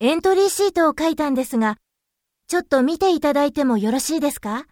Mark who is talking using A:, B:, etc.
A: エントリーシートを書いたんですが、ちょっと見ていただいてもよろしいですか？